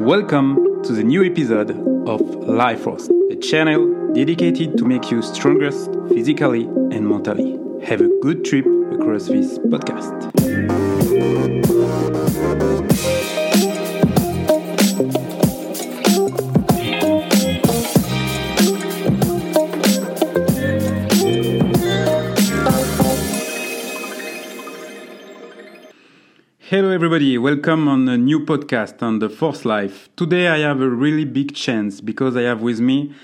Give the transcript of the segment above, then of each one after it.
Welcome to the new episode of Life Force, a channel dedicated to make you stronger physically and mentally. Have a good trip across this podcast. Everybody. Welcome on a new podcast on the Force Life. Today, I have a really big chance because I have with me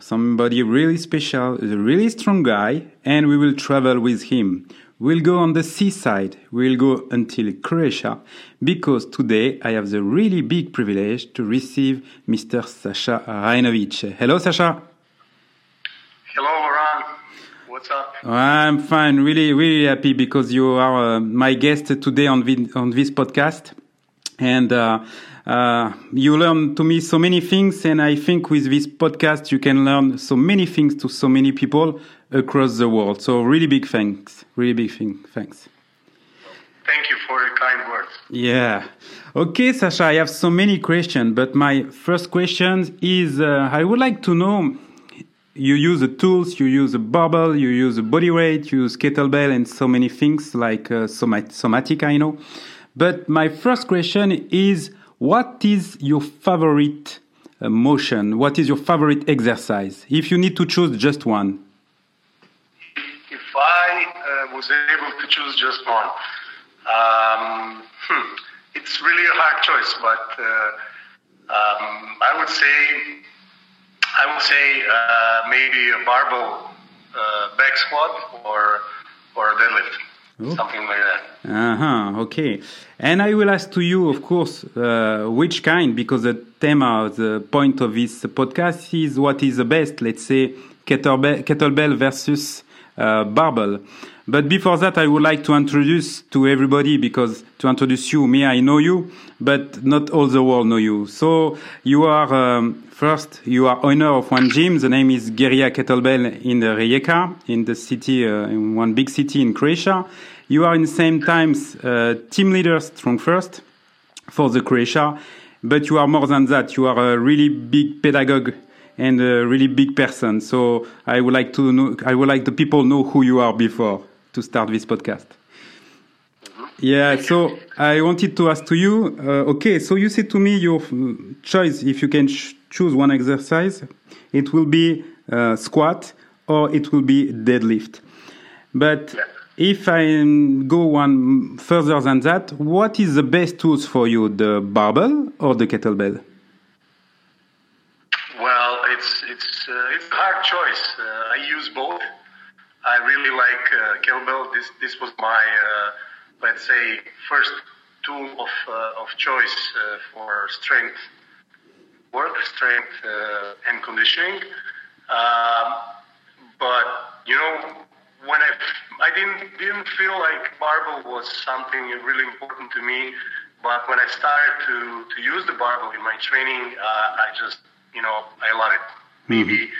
somebody really special, a really strong guy, and we will travel with him. We'll go on the seaside. We'll go until Croatia because today I have the really big privilege to receive Mr. Sasha Rajnovic. Hello, Sasha. Hello, Laurent. What's up? I'm fine. Really, really happy because you are uh, my guest today on on this podcast, and uh, uh, you learn to me so many things. And I think with this podcast you can learn so many things to so many people across the world. So really big thanks. Really big thing. Thanks. Thank you for your kind words. Yeah. Okay, Sasha, I have so many questions, but my first question is uh, I would like to know you use the tools, you use a barbell, you use a body weight, you use kettlebell, and so many things like uh, somat- somatic, I know. But my first question is what is your favorite uh, motion? What is your favorite exercise? If you need to choose just one. If I uh, was able to choose just one, um, hmm, it's really a hard choice, but uh, um, I would say I would say uh, maybe a barbell uh, back squat or or deadlift, something like that. Uh huh. Okay. And I will ask to you, of course, uh, which kind, because the theme, the point of this podcast is what is the best. Let's say kettlebell, kettlebell versus uh, barbell. But before that, I would like to introduce to everybody because to introduce you, me, I know you, but not all the world know you. So you are um, first, you are owner of one gym. The name is Guerrilla Kettlebell in the Rijeka, in the city, uh, in one big city in Croatia. You are in the same times uh, team leader, StrongFirst, for the Croatia. But you are more than that. You are a really big pedagogue and a really big person. So I would like to know, I would like the people know who you are before to start this podcast. Yeah, so I wanted to ask to you. Uh, okay, so you said to me your mm, choice if you can ch- choose one exercise, it will be uh, squat or it will be deadlift. But if I go one further than that, what is the best tools for you, the barbell or the kettlebell? Well, it's it's uh, it's a hard choice. Uh, I use both. I really like uh, kettlebell. This this was my uh, let's say first tool of uh, of choice uh, for strength work, strength and conditioning. Um, but you know, when I I didn't didn't feel like barbell was something really important to me. But when I started to to use the barbell in my training, I just you know I love it. Maybe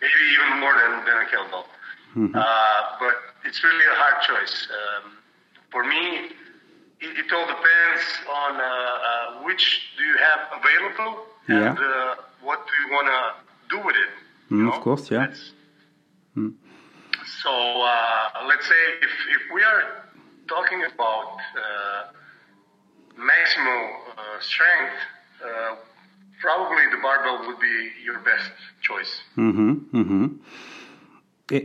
maybe even more than than a kettlebell. Uh, but it's really a hard choice. Um, for me, it, it all depends on uh, uh, which do you have available and Yeah. uh, what do you want to do with it. Mm, know? of course, yeah. That's- So uh, let's say if, if we are talking about uh, maximal uh, strength, uh, probably the barbell would be your best choice. Mm-hmm, mm-hmm.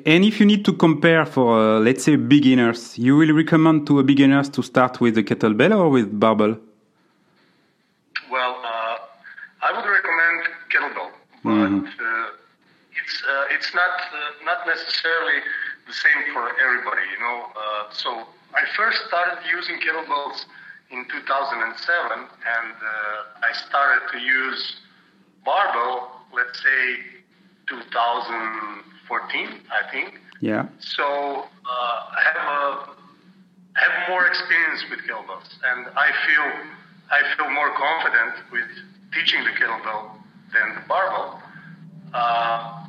And if you need to compare for, uh, let's say, beginners, you will recommend to a beginners to start with the kettlebell or with barbell? Well, uh, I would recommend kettlebell, but uh, it's uh, it's not uh, not necessarily the same for everybody. You know, uh, so I first started using kettlebells in 2007, and uh, I started to use barbell. Let's say 2014, I think. Yeah. So uh, I have a I have more experience with kettlebells, and I feel I feel more confident with teaching the kettlebell than the barbell. Uh,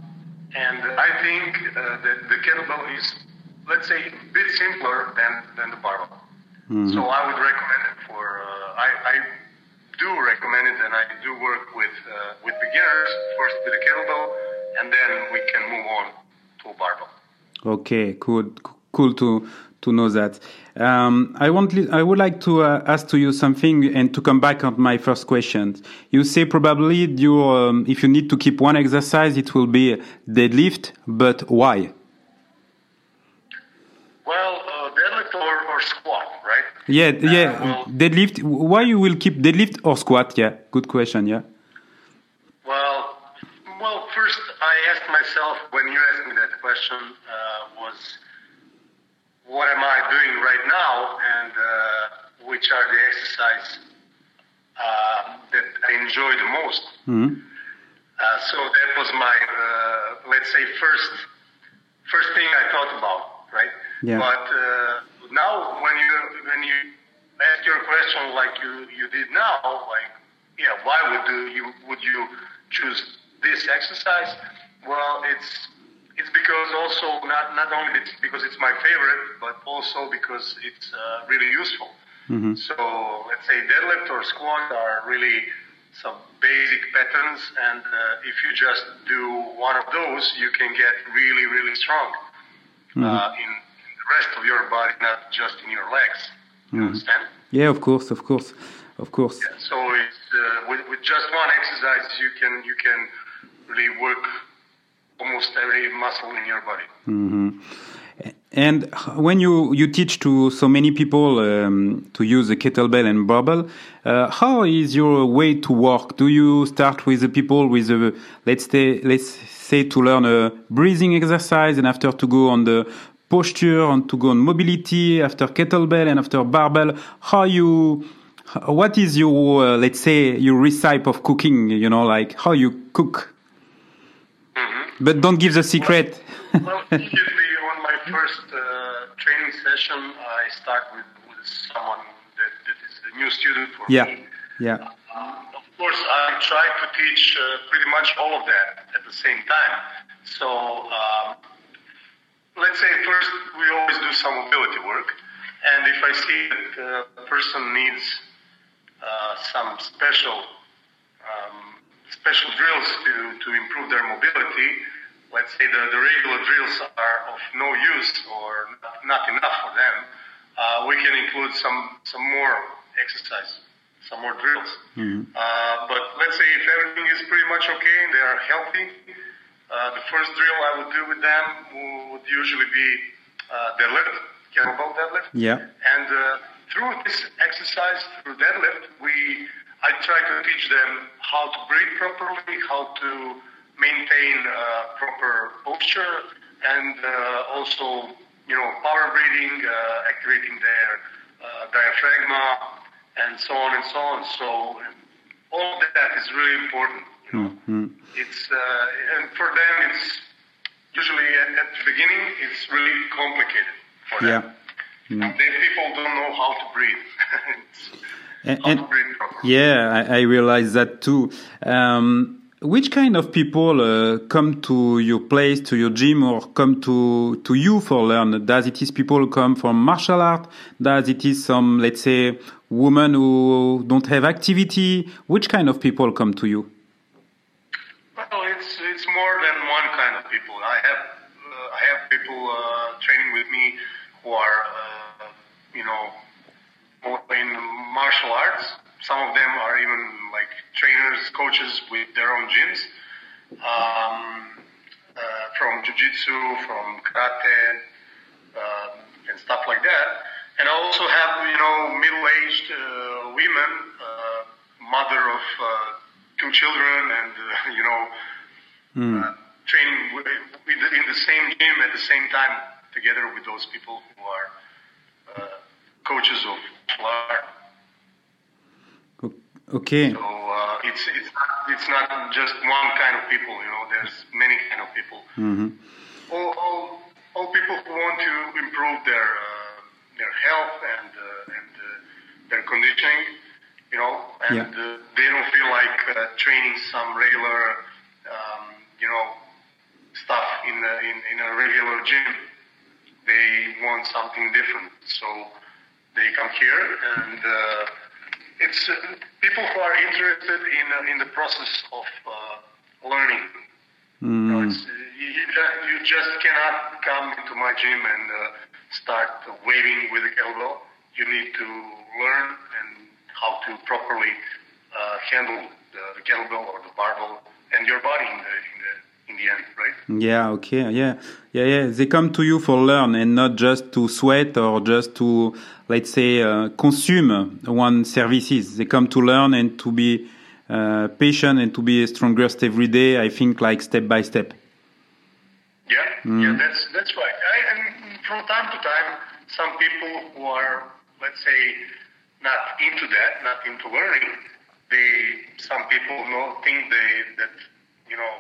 and I think uh, that the kettlebell is, let's say, a bit simpler than, than the barbell. So I would recommend it for. Uh, I, I do recommend it, and I do work with uh, with beginners first with a kettlebell, and then we can move on to a barbell. Okay, cool, cool to to know that. Um, I want, I would like to uh, ask to you something and to come back on my first question. You say probably you, um, if you need to keep one exercise, it will be deadlift, but why? Well, uh, deadlift or, or squat? Yeah, yeah. Well, deadlift. Why you will keep deadlift or squat? Yeah, good question. Yeah. Well, well, first I asked myself when you asked me that question uh, was what am I doing right now and uh, which are the exercises uh, that I enjoy the most. Mm-hmm. Uh, so that was my, uh, let's say, first first thing I thought about, right? Yeah. But uh, now, when you when you ask your question like you you did now, like, yeah, why would you would you choose this exercise? Well, it's it's because also not not only because it's my favorite, but also because it's uh, really useful. Mm-hmm. So let's say deadlift or squat are really some basic patterns, and uh, if you just do one of those, you can get really really strong mm-hmm. uh, in rest of your body, not just in your legs. You mm-hmm. understand? Yeah, of course, of course, of course. Yeah, so it's, uh, with, with just one exercise, you can you can really work almost every muscle in your body. Mm-hmm. And when you, you teach to so many people um, to use the kettlebell and barbell, uh, how is your way to work? Do you start with the people with a, let's say, let's say to learn a breathing exercise and after to go on the posture and to go on mobility after kettlebell and after barbell? How you, what is your, uh, let's say, your recipe of cooking? You know, like how you cook? But don't give the secret. well, usually on my first uh, training session, I start with, with someone that, that is a new student for yeah. me. Yeah. Uh, of course, I try to teach uh, pretty much all of that at the same time. So, um, let's say first we always do some mobility work, and if I see that uh, a person needs uh, some special um, special drills to, to improve their mobility, let's say the, the regular drills are of no use or not, enough for them, uh, we can include some, some more exercise, some more drills. Mm-hmm. Uh, but let's say if everything is pretty much okay and they are healthy, uh, the first drill I would do with them would usually be uh, deadlift, kettlebell deadlift. Yeah. And uh, through this exercise, through deadlift, we I try to teach them how to breathe properly, how to maintain uh, proper posture, and uh, also, you know, power breathing, uh, activating their uh, diaphragma, and so on and so on. So all of that is really important. You know, mm-hmm. It's uh, and for them, it's usually at, at, the beginning, it's really complicated for them. Yeah. Mm. They, people don't know how to breathe. and, and yeah, I, I, realize that too. Um, which kind of people uh, come to your place, to your gym, or come to to you for learn? Does it is people come from martial art? Does it is some, let's say, women who don't have activity? Which kind of people come to you? It's more than one kind of people. I have uh, I have people uh, training with me who are, uh, you know in martial arts. Some of them are even like trainers, coaches with their own gyms. Um, uh, from jiu-jitsu, from karate, uh, and stuff like that. And I also have, you know, middle-aged uh, women, mother of two children, and uh, you know, mm. training with, with, in the same gym at the same time together with those people who are coaches of Okay. So uh, it's it's not, it's not just one kind of people. You know, there's many kind of people. Mm-hmm. All, all, all people who want to improve their uh, their health and uh, and uh, their conditioning. You know, and yeah. Uh, they don't feel like uh, training some regular you know stuff in a, in in a regular gym. They want something different. So they come here and uh, it's uh, people who are interested in uh, in the process of uh, learning. Mm. You, know, you, you just cannot come into my gym and start waving with a kettlebell. You need to learn and how to properly handle the, the kettlebell or the barbell and your body in the in the end, right? Yeah, okay, yeah, yeah, yeah. They come to you for learn and not just to sweat or just to, let's say, uh, consume one services. They come to learn and to be uh, patient and to be strongest every day. I think like step by step. Yeah, mm. yeah, that's that's right. I, and from time to time, some people who are, let's say, not into that, not into learning, they some people know think they that you know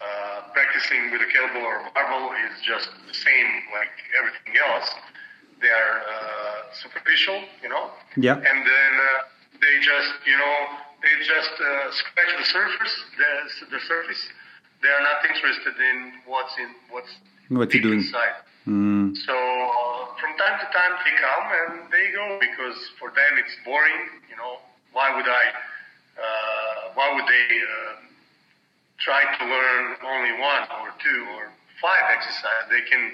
uh, practicing with a kettlebell or a barbell is just the same like everything else. They are uh, superficial, you know. Yeah. And then uh, they just, you know, they just uh, scratch the surface, the, the surface. They are not interested in what's in what's what you doing inside. Mm. So uh, from time to time they come and they go because for them it's boring. You know, why would I? Uh, why would they? Try to learn only one or two or five exercises. They can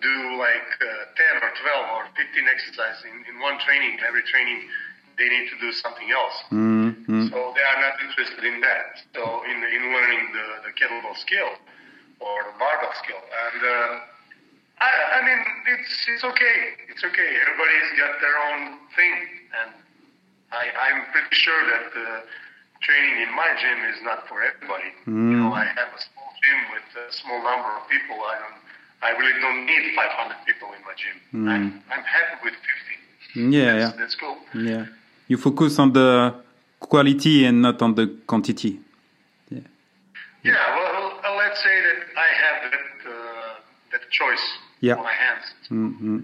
do like uh, 10 or 12 or 15 exercises in, in one training. Every training, they need to do something else. Mm-hmm. So they are not interested in that. So in, in learning the, the kettlebell skill or the barbell skill. And uh, I, I mean, it's, it's okay. It's okay. Everybody's got their own thing. And I, I'm pretty sure that uh, training in my gym is not for everybody. Mm. You know, I have a small gym with a small number of people. I don't, I really don't need 500 people in my gym. Mm. I'm, I'm happy with 50. Yeah, that's, yeah. That's cool. Yeah. You focus on the quality and not on the quantity. Yeah. Yeah. Well, let's say that I have that uh, that choice yeah. on my hands. Mm-hmm.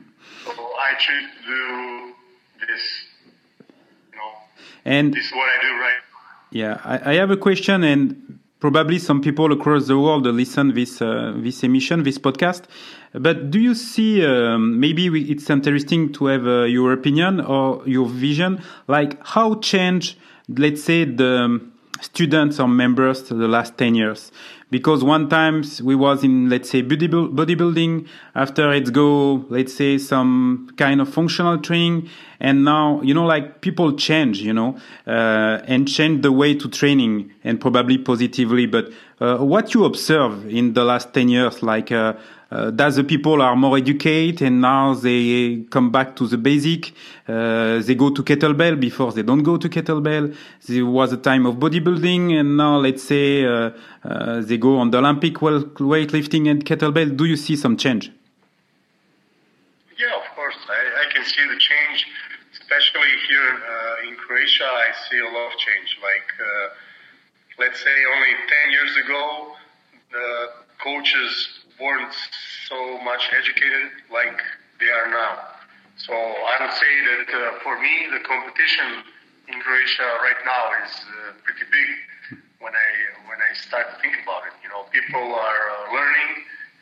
So I choose to do this. You know. And this is what I do right yeah, I, I, have a question, and probably some people across the world listen this uh, this emission, this podcast. But do you see um, maybe we, it's interesting to have uh, your opinion or your vision, like how change, let's say the students or members the last 10 years. Because one times we was in let's say bodybuilding after it's go let's say some kind of functional training and now you know like people change you know uh, and change the way to training and probably positively but uh, what you observe in the last 10 years like uh, uh, that the people are more educated and now they come back to the basic. Uh, they go to kettlebell before they don't go to kettlebell. There was a time of bodybuilding and now let's say uh, uh they go on the Olympic weightlifting and kettlebell. Do you see some change? Yeah, of course. I, I can see the change, especially here uh, in Croatia. I see a lot of change. Like, uh, let's say only 10 years ago, the coaches weren't so much educated like they are now. So I would say that uh, for me, the competition in Croatia right now is uh, pretty big. When I when I start to think about it, you know, people are uh, learning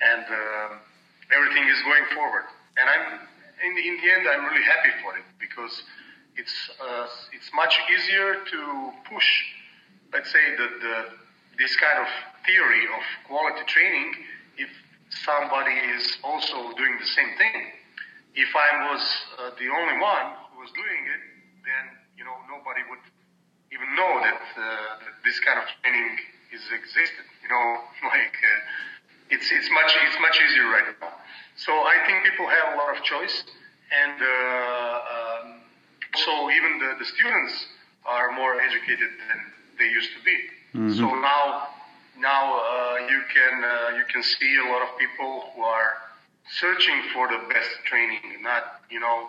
and uh, everything is going forward. And I'm in, in the end, I'm really happy for it because it's uh, it's much easier to push, let's say, the, the this kind of theory of quality training if somebody is also doing the same thing. If I was uh, the only one who was doing it, then you know nobody would even know that, uh, that this kind of training is existed. You know, like uh, it's it's much it's much easier right now. So I think people have a lot of choice, and uh, um, so even the, the students are more educated than they used to be. Mm-hmm. So now now uh, you can uh, you can see a lot of people who are searching for the best training, not you know,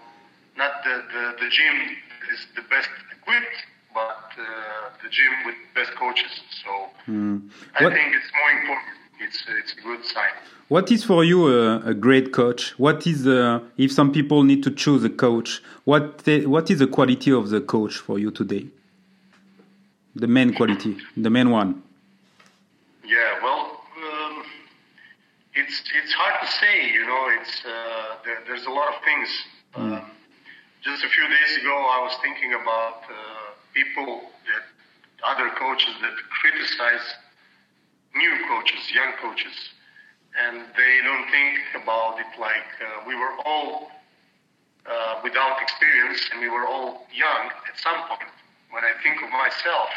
not the the, the gym is the best equipped, but uh, the gym with best coaches. So mm. I what, think it's more important. It's it's a good sign. What is for you a, a great coach? What is uh, if some people need to choose a coach? What the, what is the quality of the coach for you today? The main quality, the main one. Yeah, well, um, it's it's hard to say. You know, it's uh, there, there's a lot of things. Mm. Um, just a few days ago, I was thinking about uh, people that other coaches that criticize new coaches, young coaches, and they don't think about it like uh, we were all uh, without experience and we were all young at some point. When I think of myself,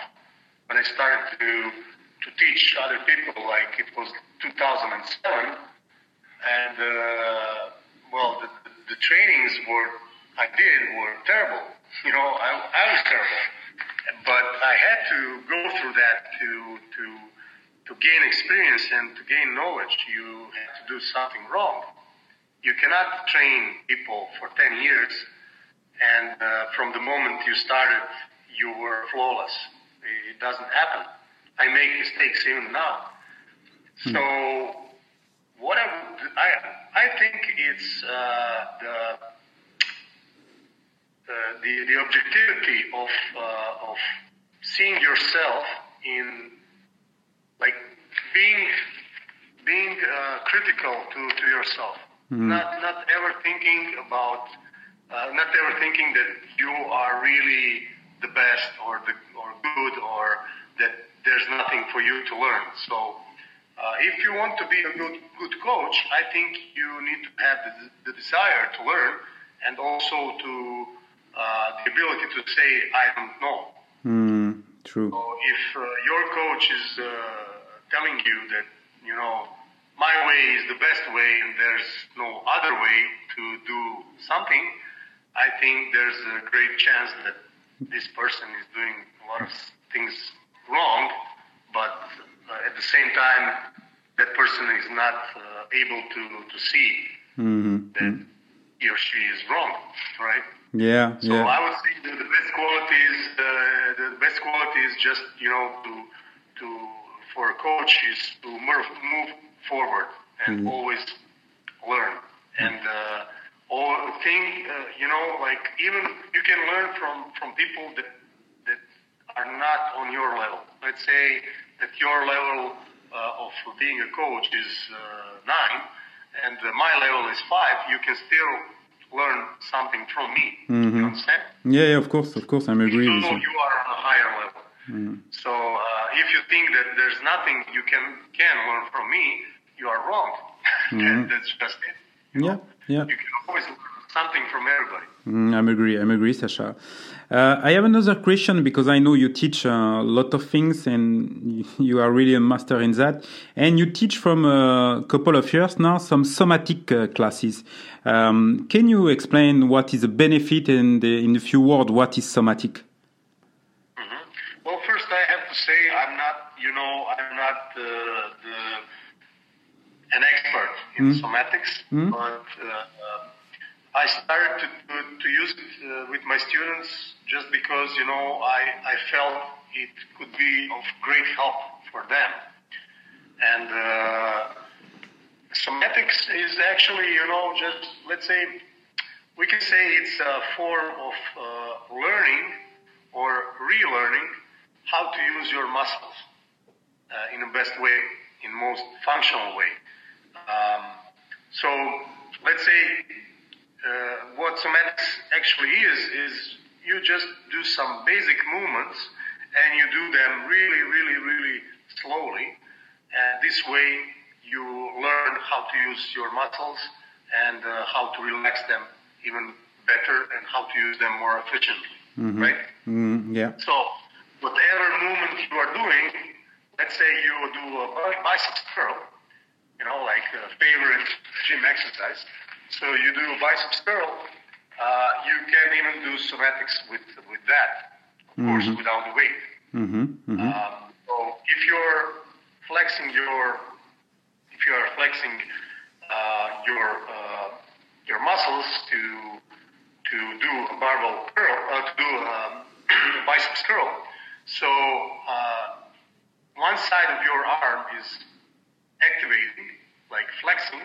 when I started to to teach other people, like it was 2007, and uh, well, the, the trainings were I did were terrible. You know, I, I was terrible, but I had to go through that to to to gain experience and to gain knowledge. You have to do something wrong. You cannot train people for 10 years and uh, from the moment you started, you were flawless. It doesn't happen. I make mistakes even now. Hmm. So what I, I, I think it's uh, the, the, the objectivity of, uh, of seeing yourself in like being being uh, critical to, to yourself, mm. not not ever thinking about uh, not ever thinking that you are really the best or the or good or that there's nothing for you to learn. So uh, if you want to be a good, good coach, I think you need to have the, the desire to learn and also to uh, the ability to say, I don't know. Mm, true. So if uh, your coach is uh, telling you that, you know, my way is the best way and there's no other way to do something, I think there's a great chance that this person is doing a lot of things wrong, but uh, at the same time, that person is not uh, able to, to see mm-hmm. that he or she is wrong, right? Yeah. So yeah. I would say the, the best quality is uh, the best quality is just you know to to for a coach is to move, move forward and mm-hmm. always learn and uh, all thing uh, you know like even you can learn from from people that that are not on your level. Let's say that your level uh, of being a coach is uh, nine, and uh, my level is five. You can still learn something from me. Mm-hmm. You understand? Yeah, yeah, of course, of course, I'm agreeing with you. you are on a higher level. Mm. So uh, if you think that there's nothing you can can learn from me, you are wrong. Mm-hmm. that's just it. You yeah, yeah. You can something from everybody. Mm, I'm agree. I'm agree, Sasha. Uh, I have another question because I know you teach a lot of things and you are really a master in that. And you teach from a couple of years now some somatic uh, classes. Um, can you explain what is the benefit and in a few words what is somatic? Mm -hmm. Well, first I have to say I'm not, you know, I'm not the, the an expert in mm. somatics, mm. but uh, I started to, to, to use it uh, with my students just because, you know, I, I felt it could be of great help for them. And uh, somatics is actually, you know, just, let's say, we can say it's a form of uh, learning or relearning how to use your muscles uh, in the best way, in most functional way. Um, so let's say uh, what somatics actually is, is you just do some basic movements and you do them really, really, really slowly. And this way you learn how to use your muscles and uh, how to relax them even better and how to use them more efficiently. Mm-hmm. Right? Mm, yeah. So whatever movement you are doing, let's say you do a biceps curl, you know, like a favorite gym exercise so you do a biceps curl. Uh, you can even do somatics with with that, of mm-hmm. course, without the weight. Mm-hmm. Mm-hmm. Um, so if you're flexing your if you are flexing uh, your uh, your muscles to to do a barbell curl, uh, to do um, a biceps curl, so uh, one side of your arm is activating, like flexing,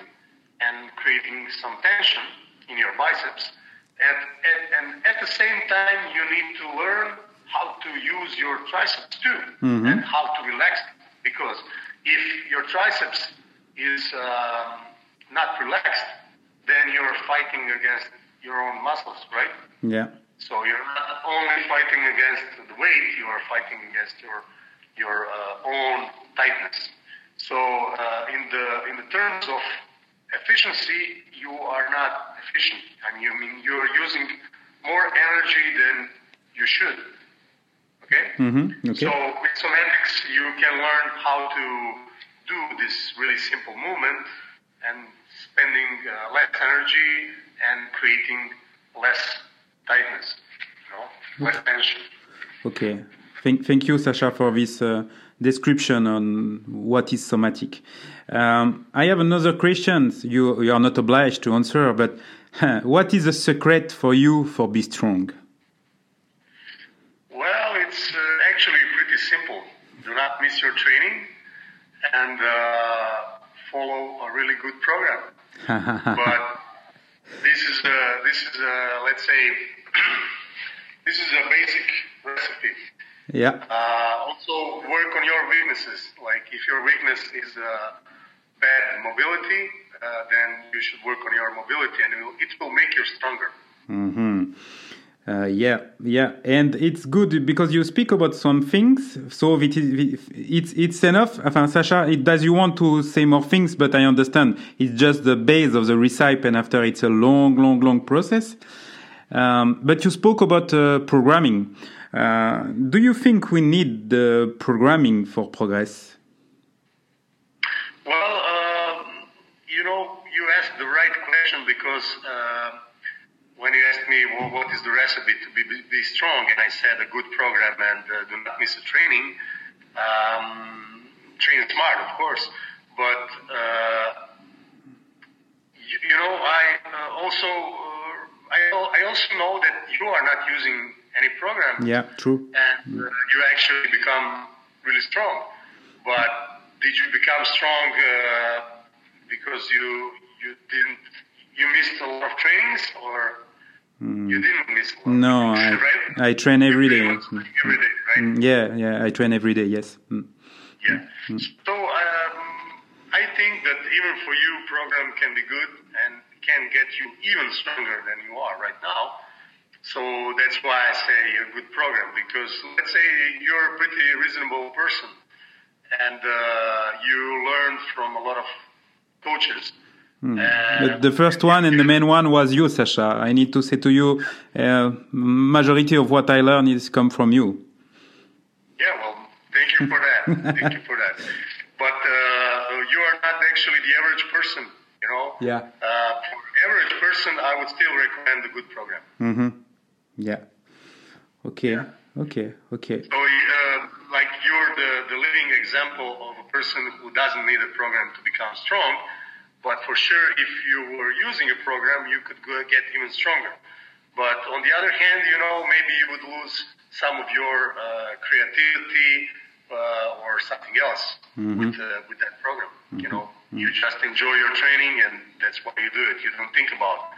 and creating some tension in your biceps. And, and, and at the same time, you need to learn how to use your triceps too mm-hmm. and how to relax. Because if your triceps is uh, not relaxed, then you're fighting against your own muscles, right? Yeah. So you're not only fighting against the weight, you are fighting against your your uh, own tightness. So uh, in the in the terms of efficiency, you are not efficient. I mean, you mean you're using more energy than you should. Okay. Mm-hmm. Okay. So with somatics, you can learn how to do this really simple movement and spending uh, less energy and creating less tightness, you know, less tension. Okay. Thank, thank you, Sasha, for this uh, description on what is somatic. Um, I have another question. You, you are not obliged to answer, but what is the secret for you for be strong? Well, it's uh, actually pretty simple. Do not miss your training and uh, follow a really good program. but this is a, this is a, let's say this is a basic recipe. Yeah. Uh, also work on your weaknesses. Like if your weakness is uh, bad mobility, uh, then you should work on your mobility, and it will, it will make you stronger. Uh, yeah, yeah, and it's good because you speak about some things, so it is, it's it's enough. Enfin, Sasha, it does you want to say more things, but I understand it's just the base of the recipe, and after it's a long, long, long process. Um, but you spoke about uh, programming. Uh, do you think we need the programming for progress? Well, um, you know, you asked the right question because uh, when you asked me well, what is the recipe to be, be, strong, and I said a good program and uh, do not miss a training. Um, train smart, of course, but uh, you, you, know, I uh, also I, I also know that you are not using any program. Yeah, true. And uh, you actually become really strong. But did you become strong uh, because you you didn't you missed a lot of trainings or mm. you didn't miss? A lot no, I right? I train every day. Every day, right? Mm, yeah, yeah, I train every day. Yes. Mm. Yeah. So um, I think that even for you, program can be good and can get you even stronger than you are right now. So that's why I say a good program because let's say you're a pretty reasonable person and uh, you learn from a lot of coaches. Hmm. But the first one and the main one was you, Sasha. I need to say to you, uh, majority of what I learn is come from you. Yeah, well, thank you for that. thank you for that. But uh, you are not actually the average person, you know. Yeah. Uh, for average person, I would still recommend a good program. Mm-hmm. Yeah. Okay. Yeah. Okay. Okay. So, uh, like you're the, the living example of a person who doesn't need a program to become strong, but for sure, if you were using a program, you could go get even stronger. But on the other hand, you know, maybe you would lose some of your uh, creativity uh, or something else mm-hmm. with uh, with that program. Mm-hmm. You know, mm-hmm. you just enjoy your training, and that's why you do it. You don't think about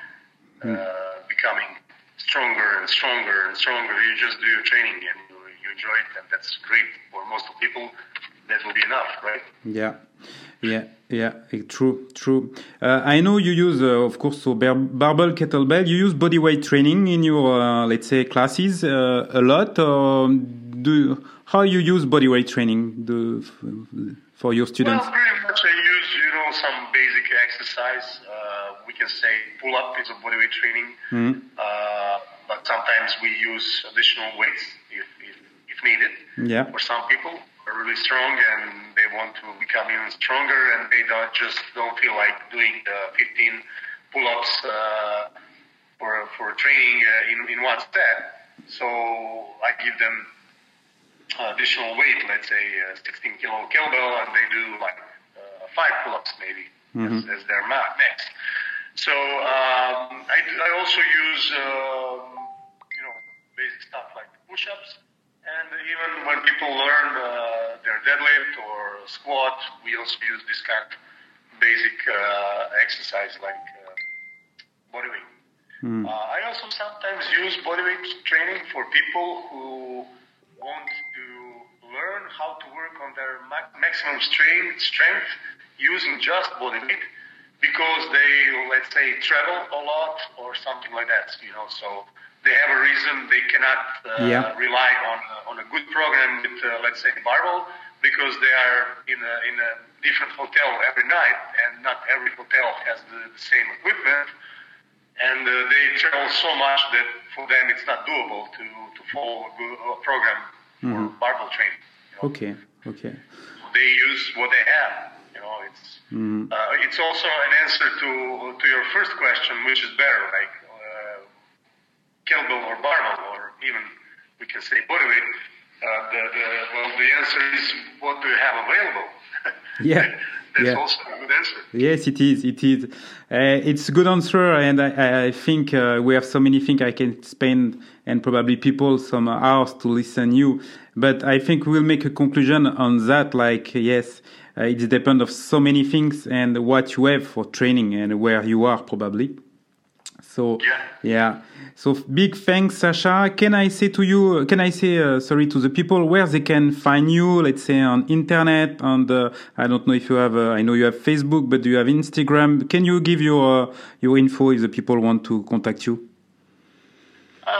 uh, becoming stronger and stronger and stronger. You just do your training and you, you enjoy it, and that's great for most of people. That will be enough, right? Yeah. Yeah, yeah, true, true. Uh, I know you use, uh, of course, so bar- barbell, kettlebell. You use body weight training in your, uh, let's say, classes uh, a lot. Or do how you use body weight training do, for your students? Well, pretty much I use, you know, some basic exercise. Uh, we can say pull up is a body weight training, mm-hmm. but sometimes we use additional weights if, if, if needed. Yeah. For some people are really strong and they want to become even stronger and they don't just don't feel like doing the 15 pull-ups uh, for for training uh, in in one set. So I give them additional weight, let's say uh, 16 kilo kettlebell, and they do like uh, five pull-ups maybe mm-hmm. as, as, their max. So um, I, I also use um, you know basic stuff like push-ups and even when people learn uh, their deadlift or squat, we also use this kind of basic uh, exercise like uh, body weight. Mm. I also sometimes use body weight training for people who want to learn how to work on their ma- maximum strain, strength using just body weight because they, let's say, travel a lot or something like that. You know, so they have a reason they cannot uh, Yeah. rely on on a good program with uh, let's say barbell because they are in a in a different hotel every night and not every hotel has the, the same equipment and uh, they travel so much that for them it's not doable to to follow a, good, program for barbell training. you know. Okay. Okay. They use what they have. You know, it's uh, it's also an answer to to your first question, which is better, like uh, kettlebell or barbell, or even we can say bodyweight. Uh, the, the, well, the answer is what do you have available? Yeah, That's yeah. also a good answer. Yes, it is. It is. Uh, it's a good answer, and I, I think uh, we have so many things I can spend, and probably people some hours to listen you. But I think we'll make a conclusion on that. Like, yes, uh, it depends of so many things and what you have for training and where you are probably. So Yeah. yeah. So big thanks, Sasha. Can I say to you? Can I say uh, sorry to the people where they can find you? Let's say on internet. On the I don't know if you have. Uh, I know you have Facebook, but do you have Instagram? Can you give your uh, your info if the people want to contact you? Uh,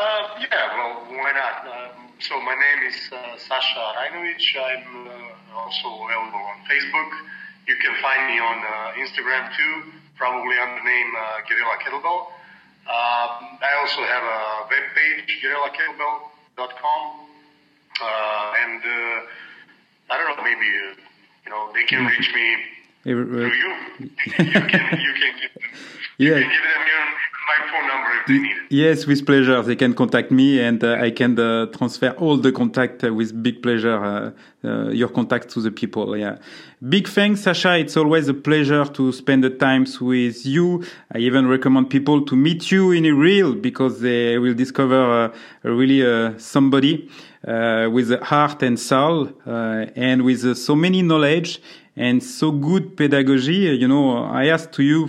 yeah, well, why not? Um, so my name is uh, Sasha Rajnovic. I'm uh, also available on Facebook. You can find me on uh, Instagram too, probably under the name uh, Guerrilla Kettlebell. Um, I also have a web page, guerrillakettlebell.com. Uh, and uh, I don't know, maybe uh, you know they can reach me Every- through uh, you. you can you can give them, you Yeah. can give them your, my Yes, with pleasure. They can contact me, and uh, I can uh, transfer all the contact uh, with big pleasure. Uh, uh, your contact to the people. Yeah, big thanks, Sasha. It's always a pleasure to spend the times with you. I even recommend people to meet you in a real because they will discover uh, really somebody with heart and soul and with so many knowledge and so good pedagogy. You know, I asked to you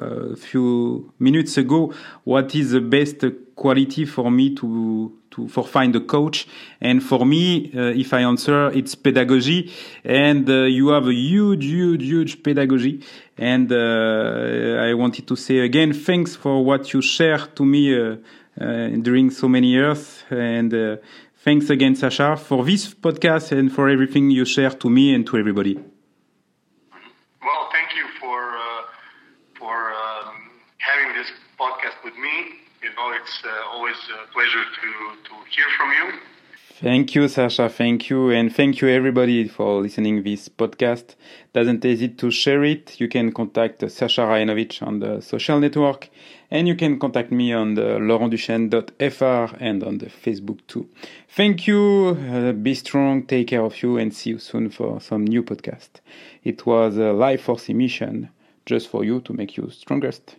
a few minutes ago what is the best quality for me to to for find a coach. And for me, uh, if I answer, it's pedagogy. And uh, you have a huge, huge, huge pedagogy. And uh, I wanted to say again, thanks for what you share to me uh, uh, during so many years. And uh, thanks again, Sasha, for this podcast and for everything you share to me and to everybody. Well, thank you for uh, for um, having this podcast with me. You know, it's uh, always a pleasure to to hear from you. Thank you, Sasha. Thank you. And thank you, everybody, for listening this podcast. Doesn't hesitate to share it. You can contact Sasha Rajanovic on the social network. And you can contact me on the laurentduchesne.fr and on the Facebook too. Thank you. Uh, be strong. Take care of you and see you soon for some new podcast. It was a life force emission just for you to make you strongest.